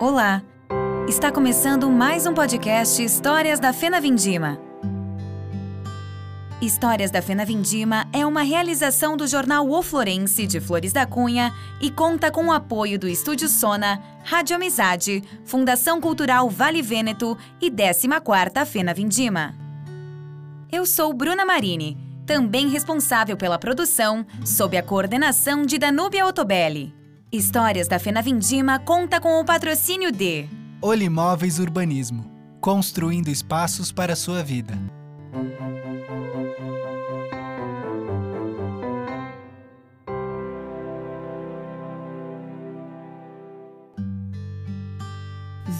Olá! Está começando mais um podcast Histórias da Fena Vindima. Histórias da Fena Vindima é uma realização do jornal O Florense de Flores da Cunha e conta com o apoio do Estúdio Sona, Rádio Amizade, Fundação Cultural Vale Vêneto e 14ª Fena Vindima. Eu sou Bruna Marini, também responsável pela produção, sob a coordenação de Danúbia Otobelli. Histórias da Fena Vindima conta com o patrocínio de Olimóveis Urbanismo construindo espaços para a sua vida.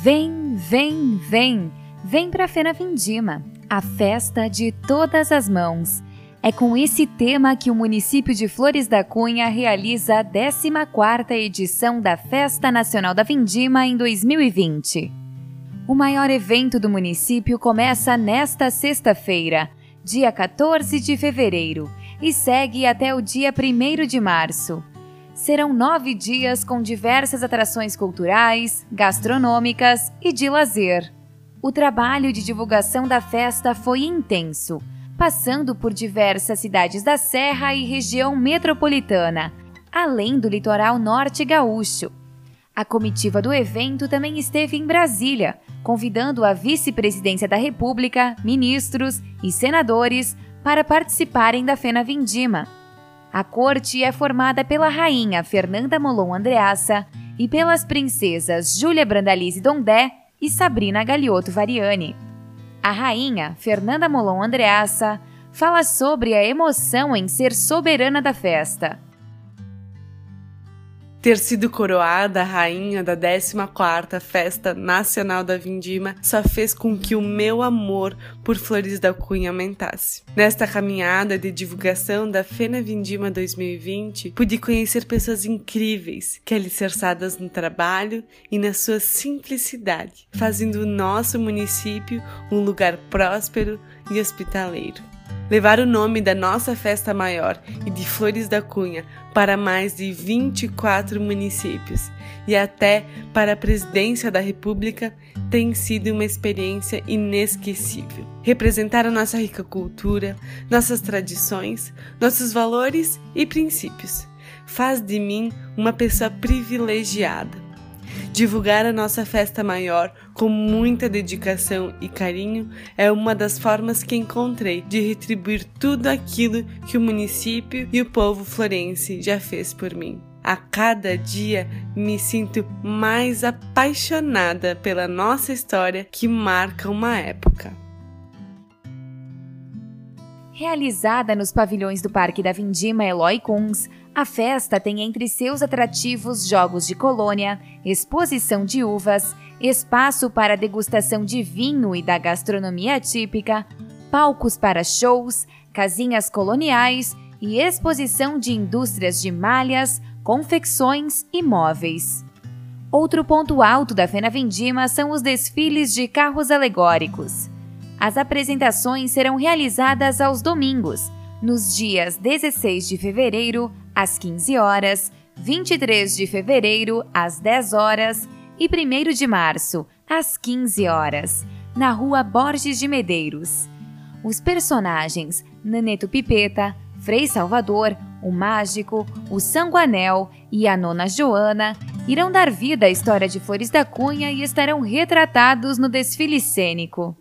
Vem, vem, vem! Vem para a Fena Vindima, a festa de todas as mãos. É com esse tema que o município de Flores da Cunha realiza a 14ª edição da Festa Nacional da Vindima em 2020. O maior evento do município começa nesta sexta-feira, dia 14 de fevereiro, e segue até o dia 1 de março. Serão nove dias com diversas atrações culturais, gastronômicas e de lazer. O trabalho de divulgação da festa foi intenso, passando por diversas cidades da Serra e região metropolitana, além do litoral norte gaúcho. A comitiva do evento também esteve em Brasília, convidando a vice-presidência da República, ministros e senadores para participarem da Fena Vindima. A corte é formada pela rainha Fernanda Molon Andreassa e pelas princesas Júlia Brandalize Dondé e Sabrina Galiotto Variani. A rainha Fernanda Molon Andreassa fala sobre a emoção em ser soberana da festa ter sido coroada rainha da 14ª Festa Nacional da Vindima só fez com que o meu amor por Flores da Cunha aumentasse. Nesta caminhada de divulgação da Fena Vindima 2020, pude conhecer pessoas incríveis que alicerçadas no trabalho e na sua simplicidade, fazendo o nosso município um lugar próspero e hospitaleiro levar o nome da nossa festa maior e de Flores da Cunha para mais de 24 municípios. E até para a presidência da República tem sido uma experiência inesquecível. Representar a nossa rica cultura, nossas tradições, nossos valores e princípios. Faz de mim uma pessoa privilegiada Divulgar a nossa festa maior com muita dedicação e carinho é uma das formas que encontrei de retribuir tudo aquilo que o município e o povo florense já fez por mim. A cada dia me sinto mais apaixonada pela nossa história que marca uma época. Realizada nos pavilhões do Parque da Vindima Eloy Kunz, a festa tem entre seus atrativos jogos de colônia, exposição de uvas, espaço para degustação de vinho e da gastronomia típica, palcos para shows, casinhas coloniais e exposição de indústrias de malhas, confecções e móveis. Outro ponto alto da Fena Vindima são os desfiles de carros alegóricos. As apresentações serão realizadas aos domingos, nos dias 16 de fevereiro, às 15 horas, 23 de fevereiro, às 10 horas e 1 de março, às 15 horas, na Rua Borges de Medeiros. Os personagens Naneto Pipeta, Frei Salvador, o Mágico, o Sanguanel e a Nona Joana irão dar vida à história de Flores da Cunha e estarão retratados no desfile cênico.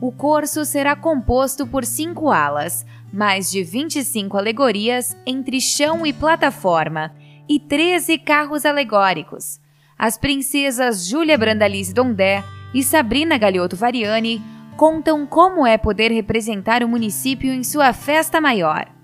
O curso será composto por cinco alas, mais de 25 alegorias entre chão e plataforma e 13 carros alegóricos. As princesas Júlia Brandalize Dondé e Sabrina Galiotto Variani contam como é poder representar o município em sua festa maior.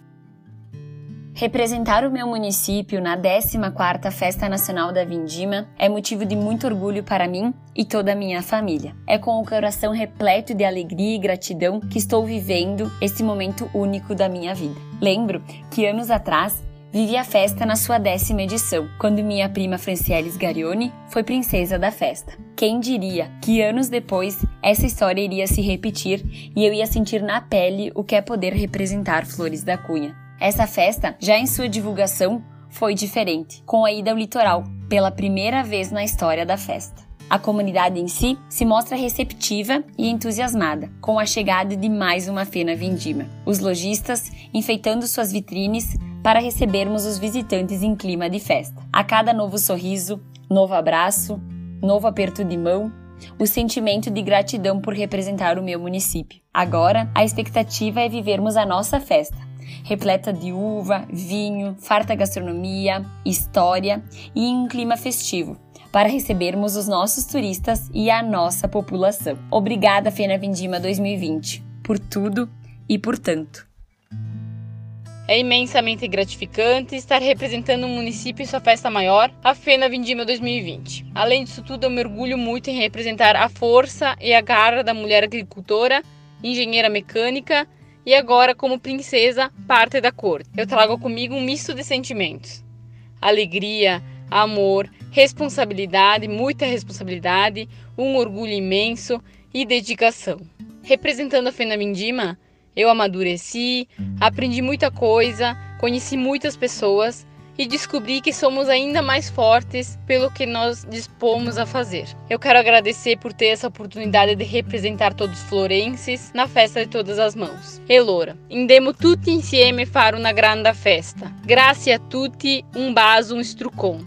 Representar o meu município na 14ª Festa Nacional da Vindima é motivo de muito orgulho para mim e toda a minha família. É com o coração repleto de alegria e gratidão que estou vivendo esse momento único da minha vida. Lembro que anos atrás vivi a festa na sua décima edição, quando minha prima Francielis Garioni foi princesa da festa. Quem diria que anos depois essa história iria se repetir e eu ia sentir na pele o que é poder representar Flores da Cunha essa festa, já em sua divulgação, foi diferente, com a ida ao litoral, pela primeira vez na história da festa. A comunidade em si se mostra receptiva e entusiasmada com a chegada de mais uma Fena Vindima. Os lojistas enfeitando suas vitrines para recebermos os visitantes em clima de festa. A cada novo sorriso, novo abraço, novo aperto de mão, o sentimento de gratidão por representar o meu município. Agora, a expectativa é vivermos a nossa festa, repleta de uva, vinho, farta gastronomia, história e um clima festivo, para recebermos os nossos turistas e a nossa população. Obrigada, Fena Vindima 2020, por tudo e por tanto. É imensamente gratificante estar representando o município em sua festa maior, a Fena Vindima 2020. Além disso tudo, eu mergulho muito em representar a força e a garra da mulher agricultora, engenheira mecânica e agora, como princesa, parte da corte. Eu trago comigo um misto de sentimentos: alegria, amor, responsabilidade, muita responsabilidade, um orgulho imenso e dedicação. Representando a Fena Vindima, eu amadureci, aprendi muita coisa, conheci muitas pessoas e descobri que somos ainda mais fortes pelo que nós dispomos a fazer. Eu quero agradecer por ter essa oportunidade de representar todos os florenses na festa de todas as mãos. Elora, indemo tutti insieme fare una grande festa. Grazie a tutti, un baso, un strucon.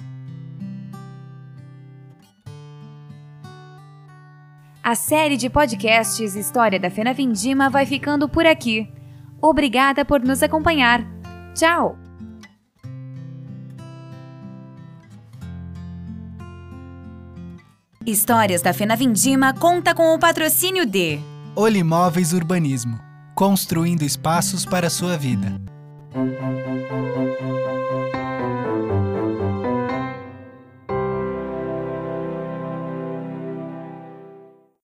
A série de podcasts História da Fena Vindima vai ficando por aqui. Obrigada por nos acompanhar. Tchau! Histórias da Fena Vindima conta com o patrocínio de Olimóveis Urbanismo construindo espaços para a sua vida.